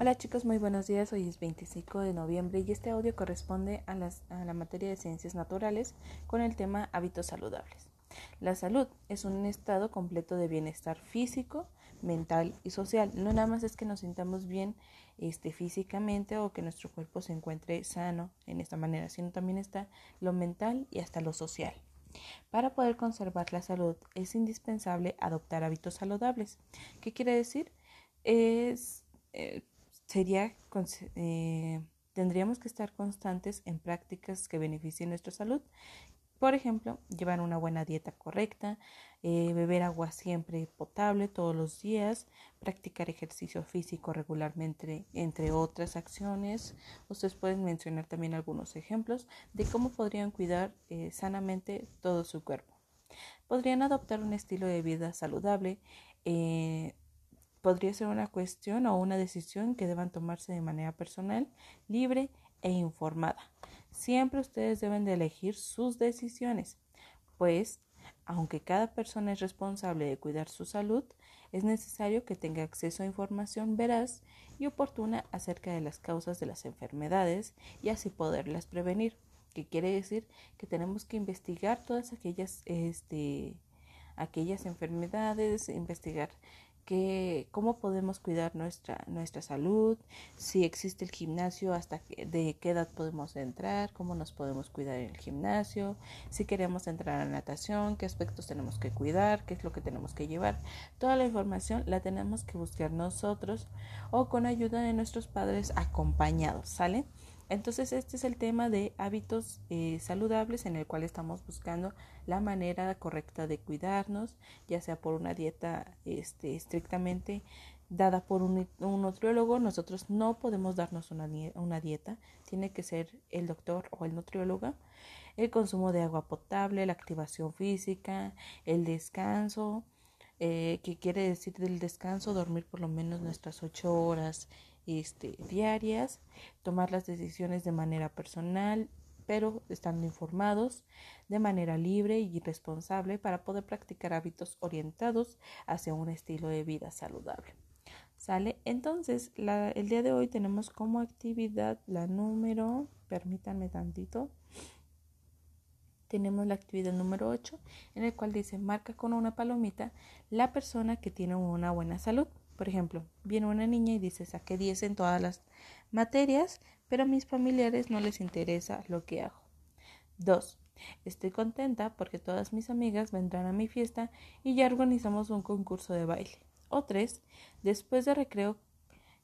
Hola chicos, muy buenos días. Hoy es 25 de noviembre y este audio corresponde a, la materia de ciencias naturales con el tema hábitos saludables. La salud es un estado completo de bienestar físico, mental y social. No nada más es que nos sintamos bien este, físicamente o que nuestro cuerpo se encuentre sano en esta manera, sino también está lo mental y hasta lo social. Para poder conservar la salud es indispensable adoptar hábitos saludables. ¿Qué quiere decir? Es eh, sería, eh, tendríamos que estar constantes en prácticas que beneficien nuestra salud. Por ejemplo, llevar una buena dieta correcta, eh, beber agua siempre potable todos los días, practicar ejercicio físico regularmente, entre otras acciones. Ustedes pueden mencionar también algunos ejemplos de cómo podrían cuidar eh, sanamente todo su cuerpo. Podrían adoptar un estilo de vida saludable, podría ser una cuestión o una decisión que deban tomarse de manera personal, libre e informada. Siempre ustedes deben de elegir sus decisiones, pues aunque cada persona es responsable de cuidar su salud, es necesario que tenga acceso a información veraz y oportuna acerca de las causas de las enfermedades y así poderlas prevenir. ¿Qué quiere decir? Que tenemos que investigar todas aquellas, este, aquellas enfermedades, investigar cómo podemos cuidar nuestra, nuestra salud, si existe el gimnasio, hasta de qué edad podemos entrar, cómo nos podemos cuidar en el gimnasio, si queremos entrar a natación, qué aspectos tenemos que cuidar, qué es lo que tenemos que llevar. Toda la información la tenemos que buscar nosotros o con ayuda de nuestros padres acompañados, ¿sale? Entonces este es el tema de hábitos eh, saludables en el cual estamos buscando la manera correcta de cuidarnos, ya sea por una dieta este, estrictamente dada por un, nutriólogo. Nosotros no podemos darnos una, dieta, tiene que ser el doctor o el nutriólogo. El consumo de agua potable, la activación física, el descanso, eh, que quiere decir del descanso, dormir por lo menos nuestras ocho horas este, diarias, tomar las decisiones de manera personal, pero estando informados de manera libre y responsable para poder practicar hábitos orientados hacia un estilo de vida saludable. ¿Sale? Entonces, el día de hoy tenemos como actividad la número, permítanme tantito, tenemos la actividad número 8, en el cual dice, marca con una palomita la persona que tiene una buena salud. Por ejemplo, viene una niña y dice, saqué 10 en todas las materias, pero a mis familiares no les interesa lo que hago. 2. Estoy contenta porque todas mis amigas vendrán a mi fiesta y ya organizamos un concurso de baile. O 3. Después de recreo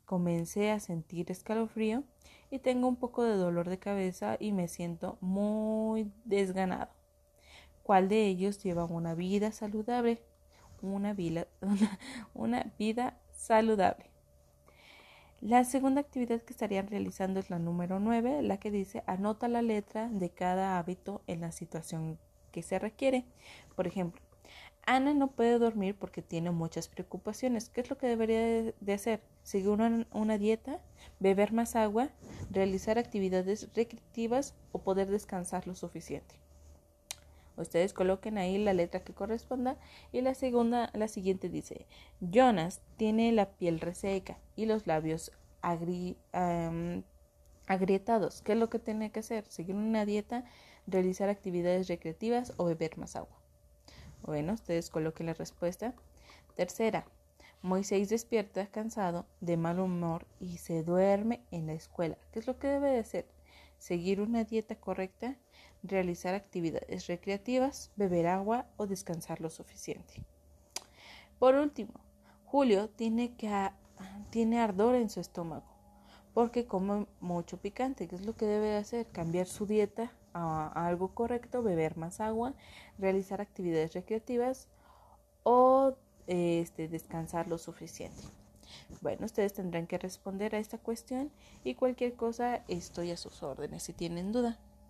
comencé a sentir escalofrío y tengo un poco de dolor de cabeza y me siento muy desganado. ¿Cuál de ellos lleva una vida saludable? Una vida, una vida saludable. La segunda actividad que estarían realizando es la número 9, la que dice anota la letra de cada hábito en la situación que se requiere. Por ejemplo, Ana no puede dormir porque tiene muchas preocupaciones. ¿Qué es lo que debería de hacer? Seguir una, una, dieta, beber más agua, realizar actividades recreativas o poder descansar lo suficiente. Ustedes coloquen ahí la letra que corresponda y la segunda, la siguiente dice, Jonas tiene la piel reseca y los labios agrietados. ¿Qué es lo que tiene que hacer? Seguir una dieta, realizar actividades recreativas o beber más agua. Bueno, ustedes coloquen la respuesta. Tercera, Moisés despierta cansado, de mal humor y se duerme en la escuela. ¿Qué es lo que debe de hacer? Seguir una dieta correcta, realizar actividades recreativas, beber agua o descansar lo suficiente. Por último, Julio tiene, que, tiene ardor en su estómago porque come mucho picante. ¿Qué es lo que debe hacer? Cambiar su dieta a, algo correcto, beber más agua, realizar actividades recreativas o este, descansar lo suficiente. Bueno, ustedes tendrán que responder a esta cuestión y cualquier cosa estoy a sus órdenes si tienen duda.